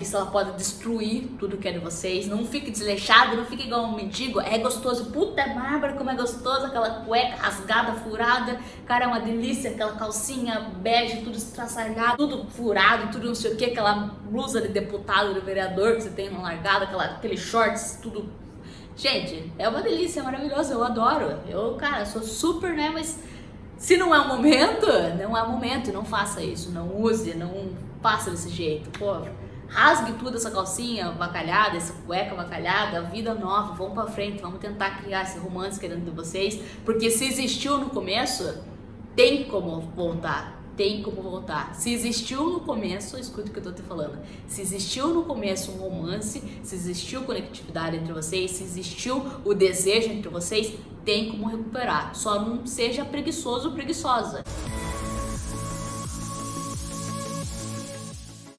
Isso ela pode destruir tudo que é de vocês. Não fique desleixado, não fique igual um mendigo. É gostoso. Puta Bárbara, como é gostoso aquela cueca rasgada, furada. Cara, é uma delícia. Aquela calcinha bege, tudo estraçalhado, tudo furado, tudo não sei o que. Aquela blusa de deputado, de vereador que você tem na largada, aquela, aqueles shorts, tudo. Gente, é uma delícia, é maravilhoso. Eu adoro. Eu, cara, sou super, né? Mas se não é o momento, não é o momento. Não faça isso. Não use, não faça desse jeito. Pô rasgue tudo essa calcinha vacalhada, essa cueca vacalhada, vida nova, vamos para frente, vamos tentar criar esse romance que é dentro de vocês, porque se existiu no começo, tem como voltar. Tem como voltar. Se existiu no começo, escuta o que eu tô te falando. Se existiu no começo um romance, se existiu conectividade entre vocês, se existiu o desejo entre vocês, tem como recuperar. Só não seja preguiçoso ou preguiçosa.